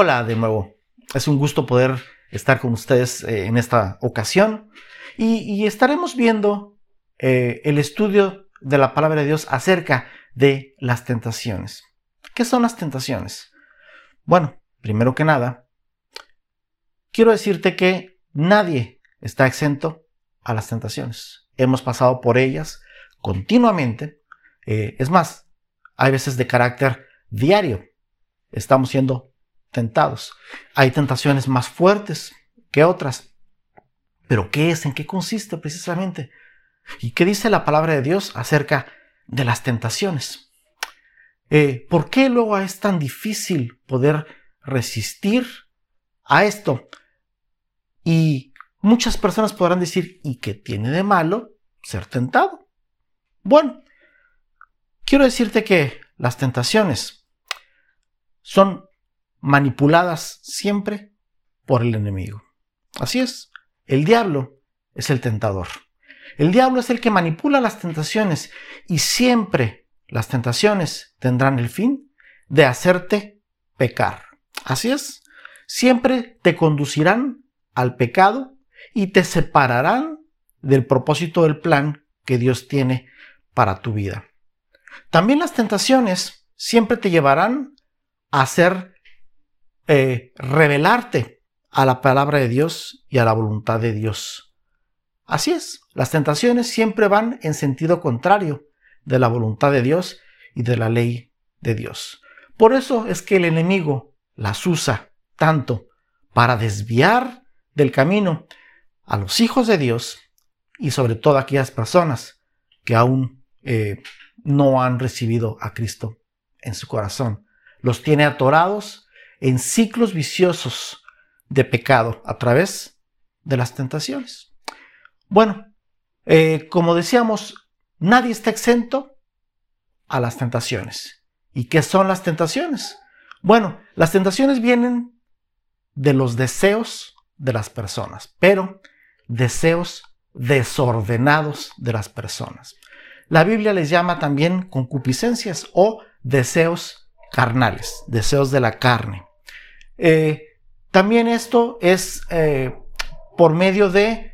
Hola de nuevo. Es un gusto poder estar con ustedes eh, en esta ocasión y, estaremos viendo eh, el estudio de la palabra de Dios acerca de las tentaciones. ¿Qué son las tentaciones? Bueno, primero que nada, quiero decirte que nadie está exento a las tentaciones. Hemos pasado por ellas continuamente. Eh, es más, hay veces de carácter diario. Estamos siendo tentados. Hay tentaciones más fuertes que otras. Pero ¿qué es? ¿En qué consiste precisamente? ¿Y qué dice la palabra de Dios acerca de las tentaciones? Eh, ¿Por qué luego es tan difícil poder resistir a esto? Y muchas personas podrán decir, ¿y qué tiene de malo ser tentado? Bueno, quiero decirte que las tentaciones son manipuladas siempre por el enemigo. Así es, el diablo es el tentador. El diablo es el que manipula las tentaciones y siempre las tentaciones tendrán el fin de hacerte pecar. Así es, siempre te conducirán al pecado y te separarán del propósito del plan que Dios tiene para tu vida. También las tentaciones siempre te llevarán a ser eh, revelarte a la palabra de Dios y a la voluntad de Dios. Así es, las tentaciones siempre van en sentido contrario de la voluntad de Dios y de la ley de Dios. Por eso es que el enemigo las usa tanto para desviar del camino a los hijos de Dios y sobre todo a aquellas personas que aún eh, no han recibido a Cristo en su corazón. Los tiene atorados en ciclos viciosos de pecado a través de las tentaciones. Bueno, eh, como decíamos, nadie está exento a las tentaciones. ¿Y qué son las tentaciones? Bueno, las tentaciones vienen de los deseos de las personas, pero deseos desordenados de las personas. La Biblia les llama también concupiscencias o deseos carnales, deseos de la carne. Eh, también esto es eh, por medio de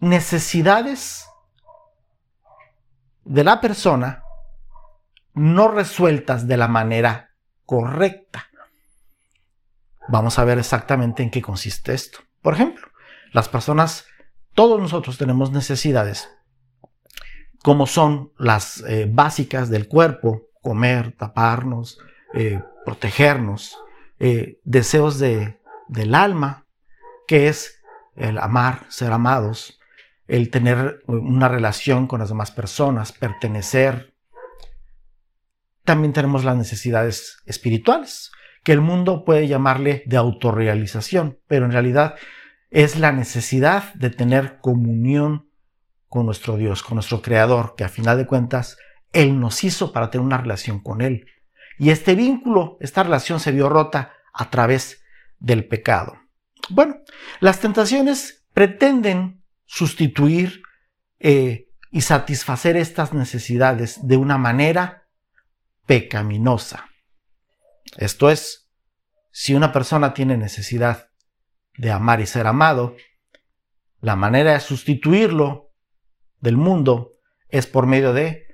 necesidades de la persona no resueltas de la manera correcta. Vamos a ver exactamente en qué consiste esto. Por ejemplo, las personas, todos nosotros tenemos necesidades, como son las eh, básicas del cuerpo, comer, taparnos, protegernos, eh, deseos de, del alma, que es el amar, ser amados, el tener una relación con las demás personas, pertenecer. También tenemos las necesidades espirituales, que el mundo puede llamarle de autorrealización, pero en realidad es la necesidad de tener comunión con nuestro Dios, con nuestro Creador, que a final de cuentas Él nos hizo para tener una relación con Él. Y este vínculo, esta relación se vio rota a través del pecado. Bueno, las tentaciones pretenden sustituir eh, y satisfacer estas necesidades de una manera pecaminosa. Esto es, si una persona tiene necesidad de amar y ser amado, la manera de sustituirlo del mundo es por medio de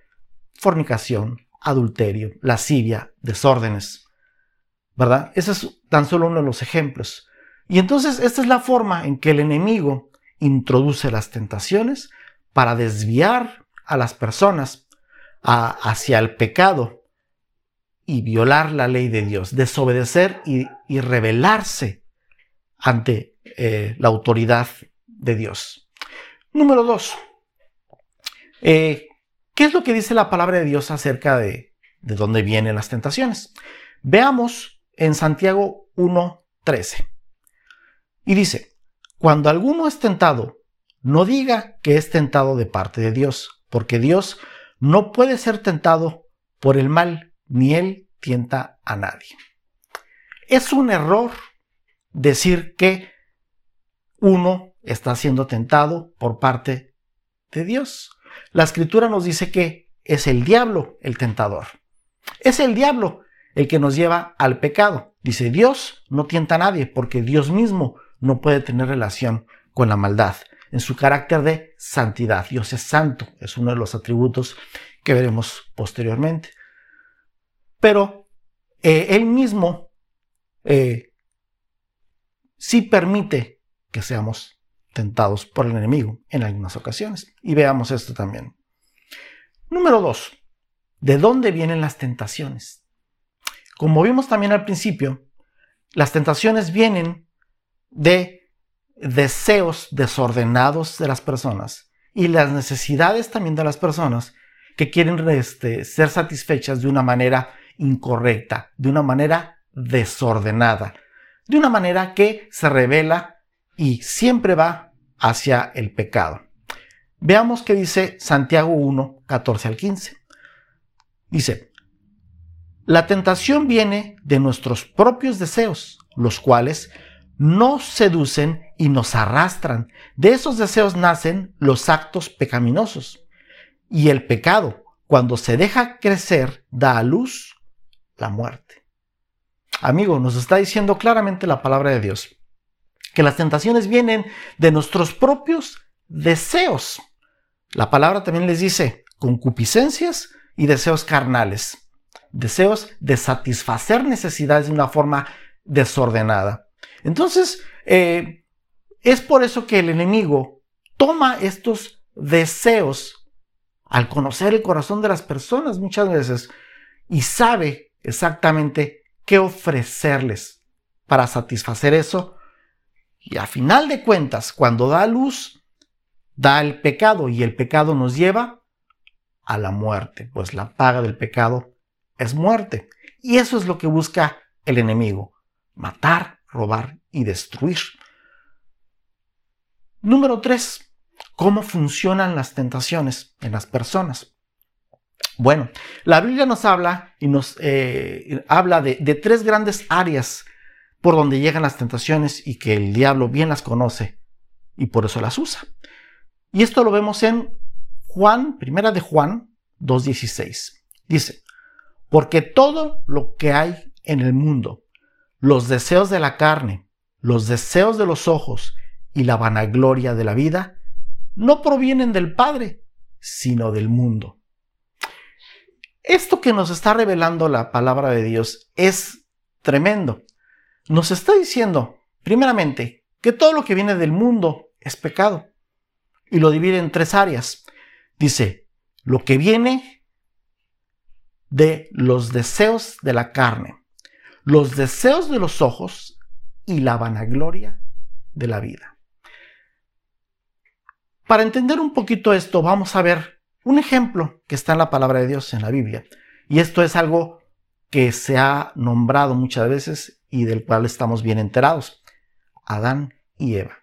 fornicación, adulterio, lascivia, desórdenes, ¿verdad? Ese es tan solo uno de los ejemplos. Y entonces esta es la forma en que el enemigo introduce las tentaciones para desviar a las personas hacia el pecado y violar la ley de Dios, desobedecer y, rebelarse ante eh, la autoridad de Dios. Número dos, eh, ¿qué es lo que dice la palabra de Dios acerca de, de dónde vienen las tentaciones? Veamos en Santiago 1.13. Y dice, cuando alguno es tentado, no diga que es tentado de parte de Dios, porque Dios no puede ser tentado por el mal, ni él tienta a nadie. Es un error decir que uno está siendo tentado por parte de Dios. La escritura nos dice que es el diablo el tentador. Es el diablo el que nos lleva al pecado. Dice, Dios no tienta a nadie porque Dios mismo no puede tener relación con la maldad en su carácter de santidad. Dios es santo, es uno de los atributos que veremos posteriormente. Pero eh, Él mismo eh, sí permite que seamos tentados por el enemigo en algunas ocasiones. Y veamos esto también. Número dos, ¿de dónde vienen las tentaciones? Como vimos también al principio, las tentaciones vienen de deseos desordenados de las personas y las necesidades también de las personas que quieren este, ser satisfechas de una manera incorrecta, de una manera desordenada, de una manera que se revela y siempre va hacia el pecado. Veamos qué dice Santiago 1, 14 al 15. Dice, la tentación viene de nuestros propios deseos, los cuales nos seducen y nos arrastran. De esos deseos nacen los actos pecaminosos. Y el pecado, cuando se deja crecer, da a luz la muerte. Amigo, nos está diciendo claramente la palabra de Dios que las tentaciones vienen de nuestros propios deseos. La palabra también les dice concupiscencias y deseos carnales deseos de satisfacer necesidades de una forma desordenada. Entonces, eh, es por eso que el enemigo toma estos deseos al conocer el corazón de las personas muchas veces y sabe exactamente qué ofrecerles para satisfacer eso. Y a final de cuentas, cuando da luz, da el pecado y el pecado nos lleva a la muerte, pues la paga del pecado es muerte. Y eso es lo que busca el enemigo, matar, robar y destruir. Número 3. ¿Cómo funcionan las tentaciones en las personas? Bueno, la Biblia nos habla y nos eh, habla de, de tres grandes áreas por donde llegan las tentaciones y que el diablo bien las conoce y por eso las usa. Y esto lo vemos en Juan, primera de Juan 2.16. Dice, porque todo lo que hay en el mundo, los deseos de la carne, los deseos de los ojos y la vanagloria de la vida, no provienen del Padre, sino del mundo. Esto que nos está revelando la palabra de Dios es tremendo. Nos está diciendo, primeramente, que todo lo que viene del mundo es pecado. Y lo divide en tres áreas. Dice, lo que viene de los deseos de la carne, los deseos de los ojos y la vanagloria de la vida. Para entender un poquito esto, vamos a ver un ejemplo que está en la palabra de Dios en la Biblia. Y esto es algo que se ha nombrado muchas veces y del cual estamos bien enterados. Adán y Eva.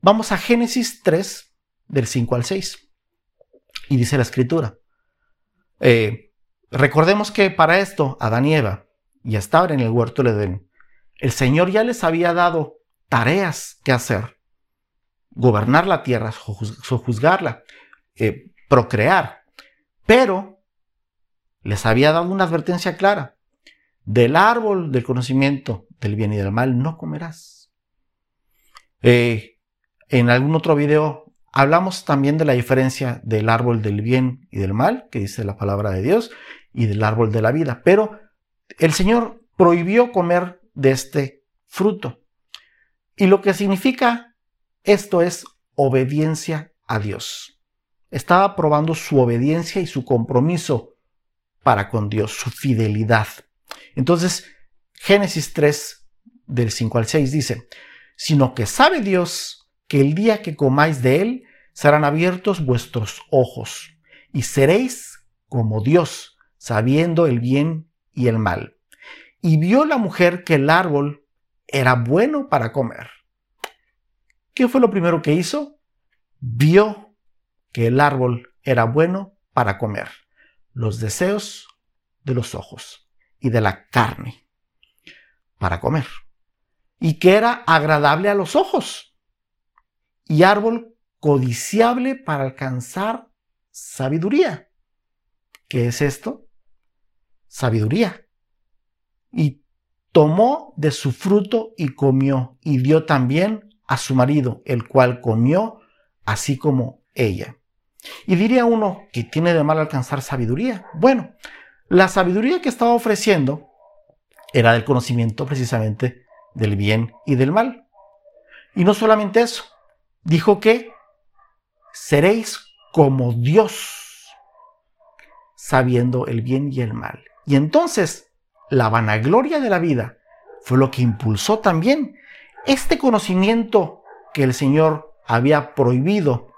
Vamos a Génesis 3, del 5 al 6. Y dice la escritura. Eh, Recordemos que para esto Adán y Eva ya estaban en el huerto del Edén. El Señor ya les había dado tareas que hacer. Gobernar la tierra, sojuzgarla, eh, procrear. Pero les había dado una advertencia clara. Del árbol del conocimiento del bien y del mal no comerás. Eh, en algún otro video hablamos también de la diferencia del árbol del bien y del mal, que dice la palabra de Dios, y del árbol de la vida. Pero el Señor prohibió comer de este fruto. Y lo que significa esto es obediencia a Dios. Estaba probando su obediencia y su compromiso para con Dios, su fidelidad. Entonces, Génesis 3, del 5 al 6 dice, sino que sabe Dios que el día que comáis de él, serán abiertos vuestros ojos y seréis como Dios, sabiendo el bien y el mal. Y vio la mujer que el árbol era bueno para comer. ¿Qué fue lo primero que hizo? Vio que el árbol era bueno para comer. Los deseos de los ojos y de la carne para comer. Y que era agradable a los ojos. Y árbol codiciable para alcanzar sabiduría. ¿Qué es esto? sabiduría. Y tomó de su fruto y comió, y dio también a su marido, el cual comió, así como ella. Y diría uno que tiene de mal alcanzar sabiduría. Bueno, la sabiduría que estaba ofreciendo era del conocimiento precisamente del bien y del mal. Y no solamente eso, dijo que seréis como Dios, sabiendo el bien y el mal. Y entonces la vanagloria de la vida fue lo que impulsó también este conocimiento que el Señor había prohibido,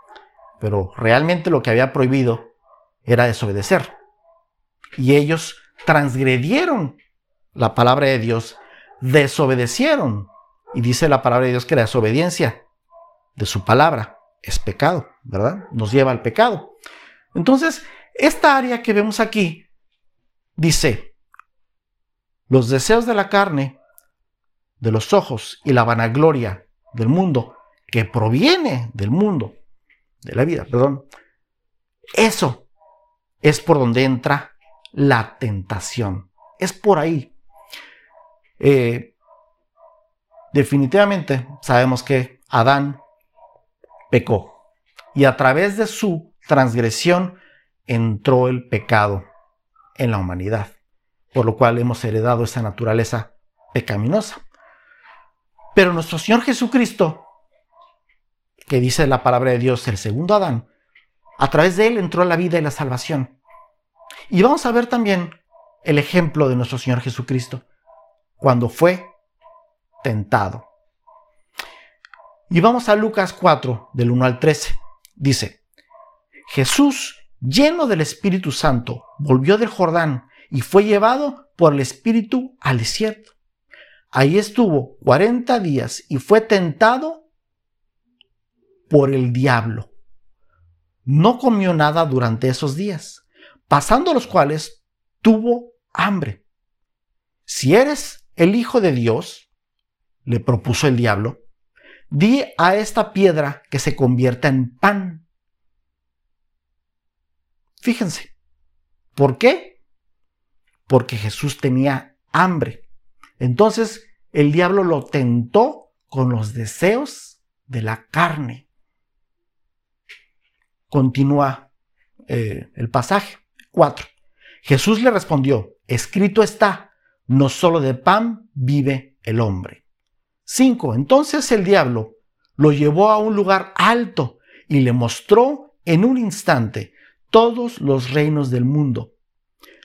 pero realmente lo que había prohibido era desobedecer. Y ellos transgredieron la palabra de Dios, desobedecieron. Y dice la palabra de Dios que la desobediencia de su palabra es pecado, ¿verdad? Nos lleva al pecado. Entonces, esta área que vemos aquí dice, los deseos de la carne, de los ojos y la vanagloria del mundo, que proviene del mundo, de la vida, perdón, eso es por donde entra la tentación. Es por ahí. Eh, definitivamente sabemos que Adán pecó y a través de su transgresión entró el pecado en la humanidad, por lo cual hemos heredado esa naturaleza pecaminosa. Pero nuestro Señor Jesucristo, que dice la palabra de Dios, el segundo Adán, a través de él entró la vida y la salvación. Y vamos a ver también el ejemplo de nuestro Señor Jesucristo cuando fue tentado. Y vamos a Lucas 4, del 1 al 13. Dice, Jesús, lleno del Espíritu Santo, volvió del Jordán y fue llevado por el Espíritu al desierto. Ahí estuvo 40 días y fue tentado por el diablo. No comió nada durante esos días, pasando los cuales tuvo hambre. Si eres el Hijo de Dios, le propuso el diablo, di a esta piedra que se convierta en pan. Fíjense, ¿por qué? Porque Jesús tenía hambre. Entonces el diablo lo tentó con los deseos de la carne. Continúa eh, el pasaje 4. Jesús le respondió, escrito está, no solo de pan vive el hombre. 5. Entonces el diablo lo llevó a un lugar alto y le mostró en un instante todos los reinos del mundo.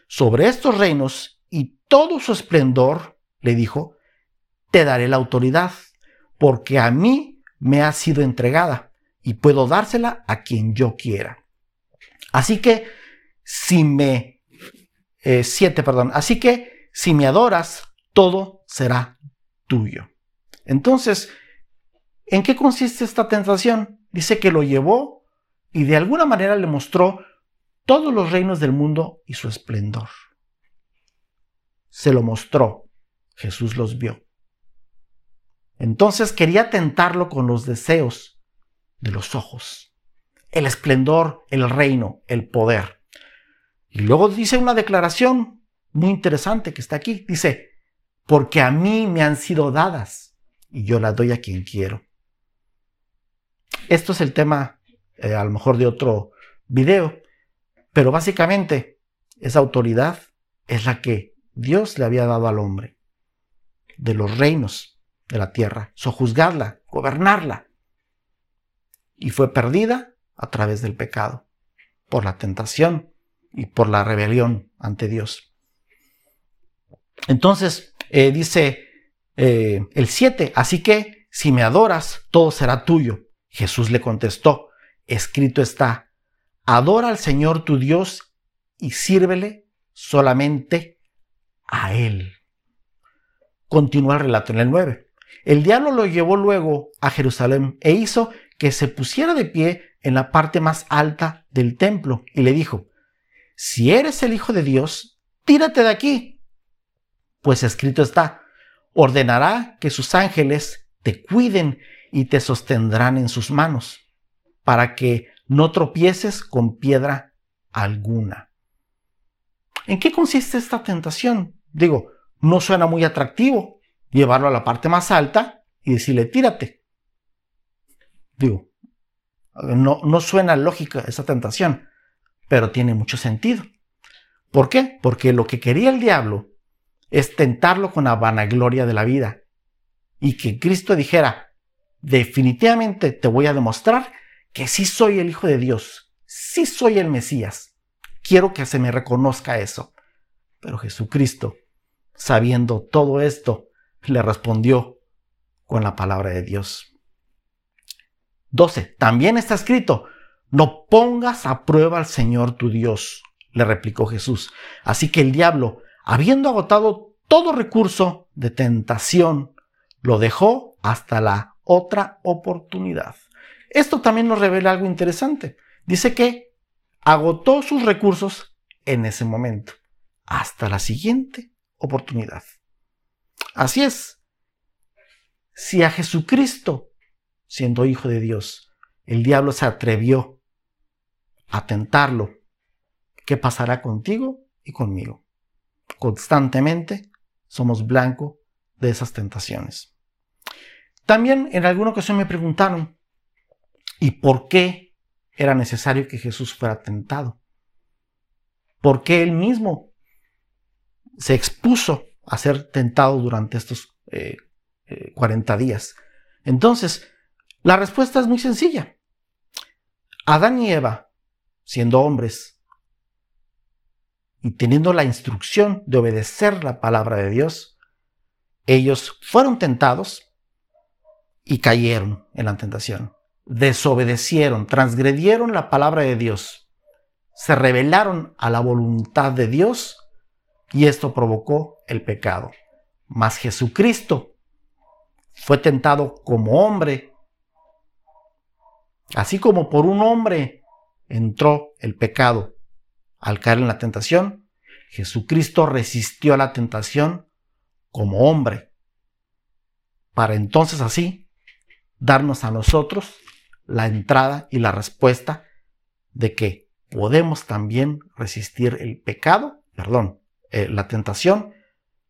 Sobre estos reinos y todo su esplendor, le dijo, te daré la autoridad, porque a mí me ha sido entregada y puedo dársela a quien yo quiera. Así que si me... Eh, siete, perdón. Así que si me adoras, todo será tuyo. Entonces, ¿en qué consiste esta tentación? Dice que lo llevó y de alguna manera le mostró todos los reinos del mundo y su esplendor. Se lo mostró. Jesús los vio. Entonces quería tentarlo con los deseos de los ojos, el esplendor, el reino, el poder. Y luego dice una declaración muy interesante que está aquí. Dice, porque a mí me han sido dadas y yo las doy a quien quiero. Esto es el tema eh, a lo mejor de otro video, pero básicamente esa autoridad es la que Dios le había dado al hombre, de los reinos de la tierra, sojuzgarla, gobernarla. Y fue perdida a través del pecado, por la tentación y por la rebelión ante Dios. Entonces, eh, dice eh, el 7, así que si me adoras, todo será tuyo. Jesús le contestó, escrito está, adora al Señor tu Dios y sírvele solamente a Él. Continúa el relato en el 9. El diablo lo llevó luego a Jerusalén e hizo que se pusiera de pie en la parte más alta del templo y le dijo, si eres el Hijo de Dios, tírate de aquí. Pues escrito está, ordenará que sus ángeles te cuiden y te sostendrán en sus manos, para que no tropieces con piedra alguna. ¿En qué consiste esta tentación? Digo, no suena muy atractivo llevarlo a la parte más alta y decirle tírate. Digo, no, no suena lógica esa tentación, pero tiene mucho sentido. ¿Por qué? Porque lo que quería el diablo es tentarlo con la vanagloria de la vida y que Cristo dijera, definitivamente te voy a demostrar que sí soy el Hijo de Dios, sí soy el Mesías. Quiero que se me reconozca eso. Pero Jesucristo, sabiendo todo esto, le respondió con la palabra de Dios. 12. También está escrito, no pongas a prueba al Señor tu Dios, le replicó Jesús. Así que el diablo, habiendo agotado todo recurso de tentación, lo dejó hasta la otra oportunidad. Esto también nos revela algo interesante. Dice que agotó sus recursos en ese momento, hasta la siguiente oportunidad. Así es. Si a Jesucristo, siendo hijo de Dios, el diablo se atrevió a tentarlo, ¿qué pasará contigo y conmigo? Constantemente somos blanco de esas tentaciones. También en alguna ocasión me preguntaron, ¿y por qué era necesario que Jesús fuera tentado? ¿Por qué él mismo se expuso a ser tentado durante estos 40 eh, eh, días? Entonces, la respuesta es muy sencilla. Adán y Eva, siendo hombres y teniendo la instrucción de obedecer la palabra de Dios, ellos fueron tentados y cayeron en la tentación. Desobedecieron, transgredieron la palabra de Dios, se rebelaron a la voluntad de Dios y esto provocó el pecado. Mas Jesucristo fue tentado como hombre, así como por un hombre entró el pecado al caer en la tentación, Jesucristo resistió a la tentación como hombre, para entonces así darnos a nosotros la entrada y la respuesta de que podemos también resistir el pecado, perdón, eh, la tentación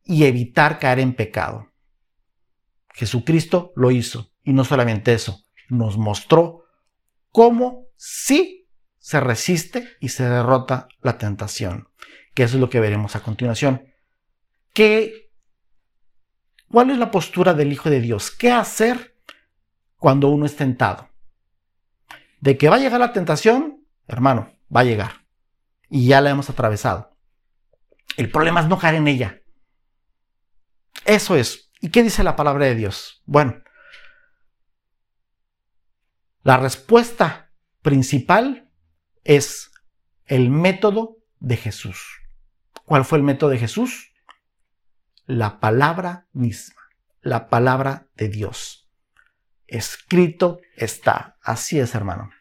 y evitar caer en pecado. Jesucristo lo hizo y no solamente eso, nos mostró cómo sí se resiste y se derrota la tentación, que eso es lo que veremos a continuación. ¿Qué, ¿Cuál es la postura del Hijo de Dios? ¿Qué hacer cuando uno es tentado. De que va a llegar la tentación, hermano, va a llegar. Y ya la hemos atravesado. El problema es no caer en ella. Eso es. ¿Y qué dice la palabra de Dios? Bueno, la respuesta principal es el método de Jesús. ¿Cuál fue el método de Jesús? La palabra misma, la palabra de Dios escrito está. Así es, hermano.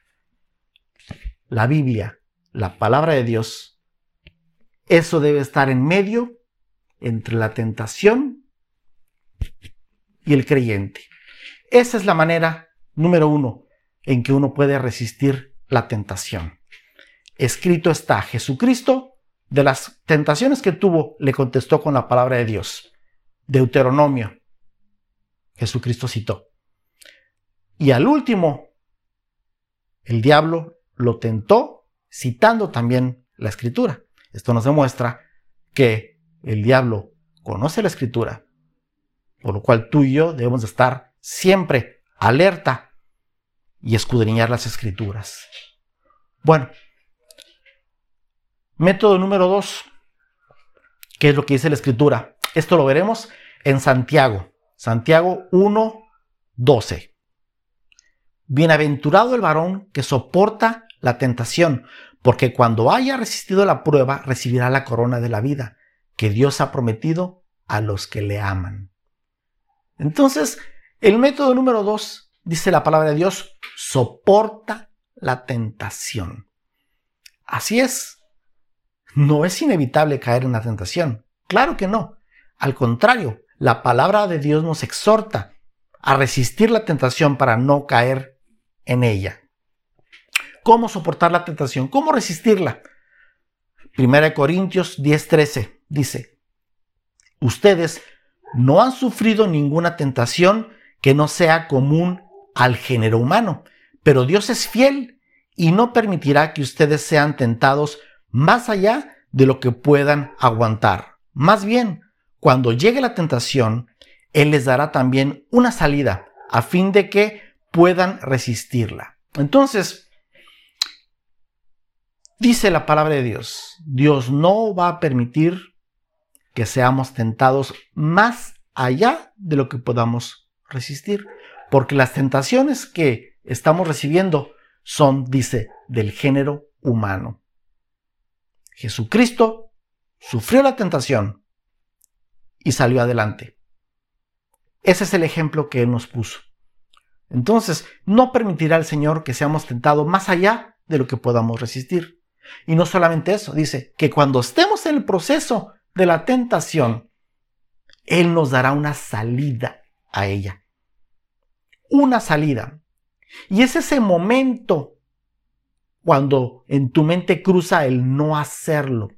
La Biblia, la palabra de Dios, eso debe estar en medio entre la tentación y el creyente. Esa es la manera número uno en que uno puede resistir la tentación. Escrito está, Jesucristo, de las tentaciones que tuvo, le contestó con la palabra de Dios. Deuteronomio. Jesucristo citó. Y al último, el diablo lo tentó citando también la escritura. Esto nos demuestra que el diablo conoce la escritura, por lo cual tú y yo debemos de estar siempre alerta y escudriñar las escrituras. Bueno, método número dos, ¿qué es lo que dice la escritura? Esto lo veremos en Santiago, Santiago 1, 12. Bienaventurado el varón que soporta la tentación, porque cuando haya resistido la prueba recibirá la corona de la vida que Dios ha prometido a los que le aman. Entonces, el método número dos, dice la palabra de Dios, soporta la tentación. Así es. No es inevitable caer en la tentación. Claro que no. Al contrario, la palabra de Dios nos exhorta a resistir la tentación para no caer en ella. ¿Cómo soportar la tentación? ¿Cómo resistirla? Primera de Corintios 10:13 dice, ustedes no han sufrido ninguna tentación que no sea común al género humano, pero Dios es fiel y no permitirá que ustedes sean tentados más allá de lo que puedan aguantar. Más bien, cuando llegue la tentación, Él les dará también una salida a fin de que puedan resistirla. Entonces, dice la palabra de Dios, Dios no va a permitir que seamos tentados más allá de lo que podamos resistir, porque las tentaciones que estamos recibiendo son, dice, del género humano. Jesucristo sufrió la tentación y salió adelante. Ese es el ejemplo que Él nos puso. Entonces, no permitirá el Señor que seamos tentados más allá de lo que podamos resistir. Y no solamente eso, dice que cuando estemos en el proceso de la tentación, Él nos dará una salida a ella. Una salida. Y es ese momento cuando en tu mente cruza el no hacerlo,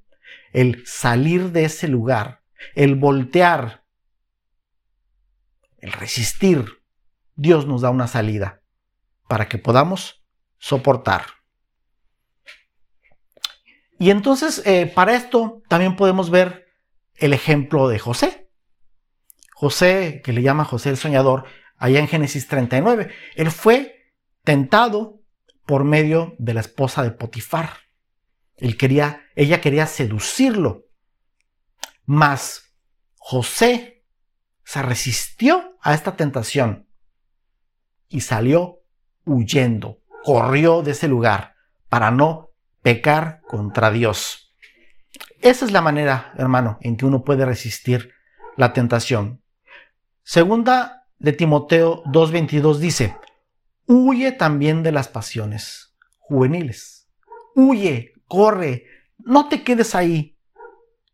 el salir de ese lugar, el voltear, el resistir. Dios nos da una salida para que podamos soportar. Y entonces, eh, para esto también podemos ver el ejemplo de José. José, que le llama José el Soñador, allá en Génesis 39, él fue tentado por medio de la esposa de Potifar. Él quería, ella quería seducirlo. Mas José se resistió a esta tentación y salió huyendo, corrió de ese lugar para no pecar contra Dios. Esa es la manera, hermano, en que uno puede resistir la tentación. Segunda de Timoteo 2.22 dice, huye también de las pasiones juveniles. Huye, corre, no te quedes ahí.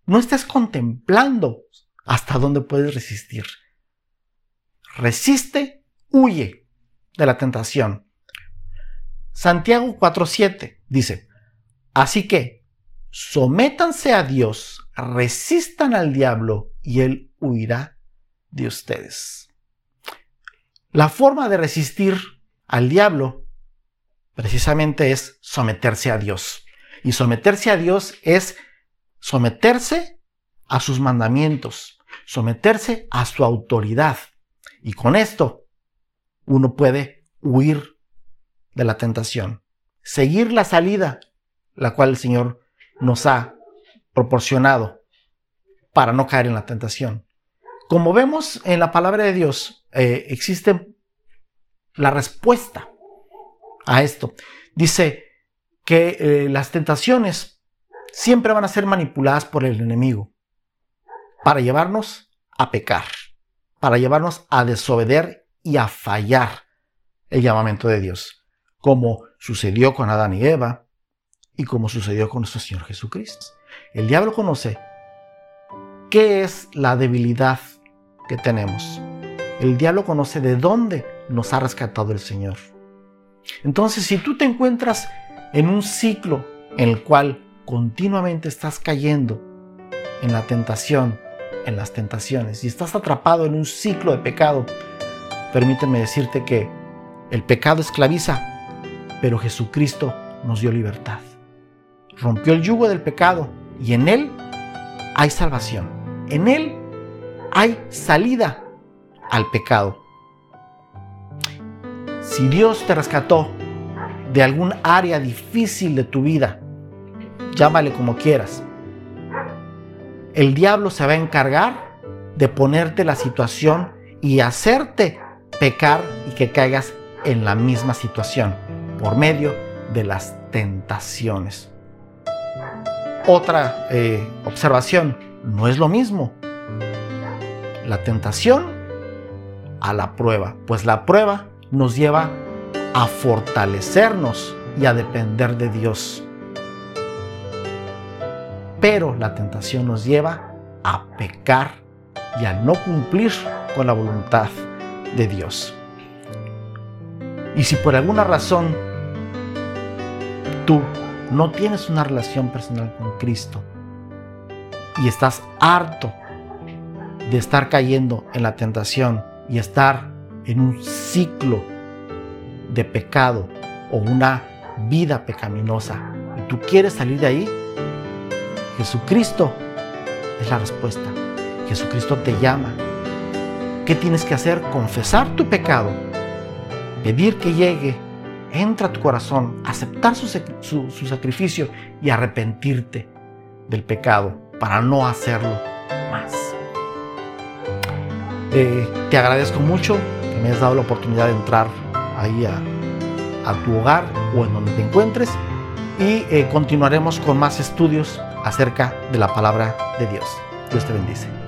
No estés contemplando hasta dónde puedes resistir. Resiste, huye de la tentación. Santiago 4:7 dice, así que sométanse a Dios, resistan al diablo y él huirá de ustedes. La forma de resistir al diablo precisamente es someterse a Dios. Y someterse a Dios es someterse a sus mandamientos, someterse a su autoridad. Y con esto uno puede huir de la tentación, seguir la salida, la cual el Señor nos ha proporcionado para no caer en la tentación. Como vemos en la palabra de Dios, eh, existe la respuesta a esto. Dice que eh, las tentaciones siempre van a ser manipuladas por el enemigo para llevarnos a pecar, para llevarnos a desobedecer y a fallar el llamamiento de Dios, como sucedió con Adán y Eva y como sucedió con nuestro Señor Jesucristo. El diablo conoce qué es la debilidad que tenemos. El diablo conoce de dónde nos ha rescatado el Señor. Entonces, si tú te encuentras en un ciclo en el cual continuamente estás cayendo en la tentación, en las tentaciones, y estás atrapado en un ciclo de pecado, permíteme decirte que el pecado esclaviza, pero Jesucristo nos dio libertad. Rompió el yugo del pecado y en Él hay salvación. En Él hay salida al pecado. Si Dios te rescató de algún área difícil de tu vida, llámale como quieras, el diablo se va a encargar de ponerte la situación y hacerte pecar y que caigas en la misma situación por medio de las tentaciones. Otra eh, observación, no es lo mismo la tentación a la prueba, pues la prueba nos lleva a fortalecernos y a depender de Dios. Pero la tentación nos lleva a pecar y a no cumplir con la voluntad de Dios. Y si por alguna razón tú no tienes una relación personal con Cristo y estás harto de estar cayendo en la tentación y estar en un ciclo de pecado o una vida pecaminosa y tú quieres salir de ahí, Jesucristo es la respuesta. Jesucristo te llama. ¿Qué tienes que hacer? Confesar tu pecado, pedir que llegue, entra a tu corazón, aceptar su, sacrificio y arrepentirte del pecado para no hacerlo más. Eh, te agradezco mucho me hayas dado la oportunidad de entrar ahí a, tu hogar o en donde te encuentres y eh, continuaremos con más estudios acerca de la palabra de Dios. Dios te bendice.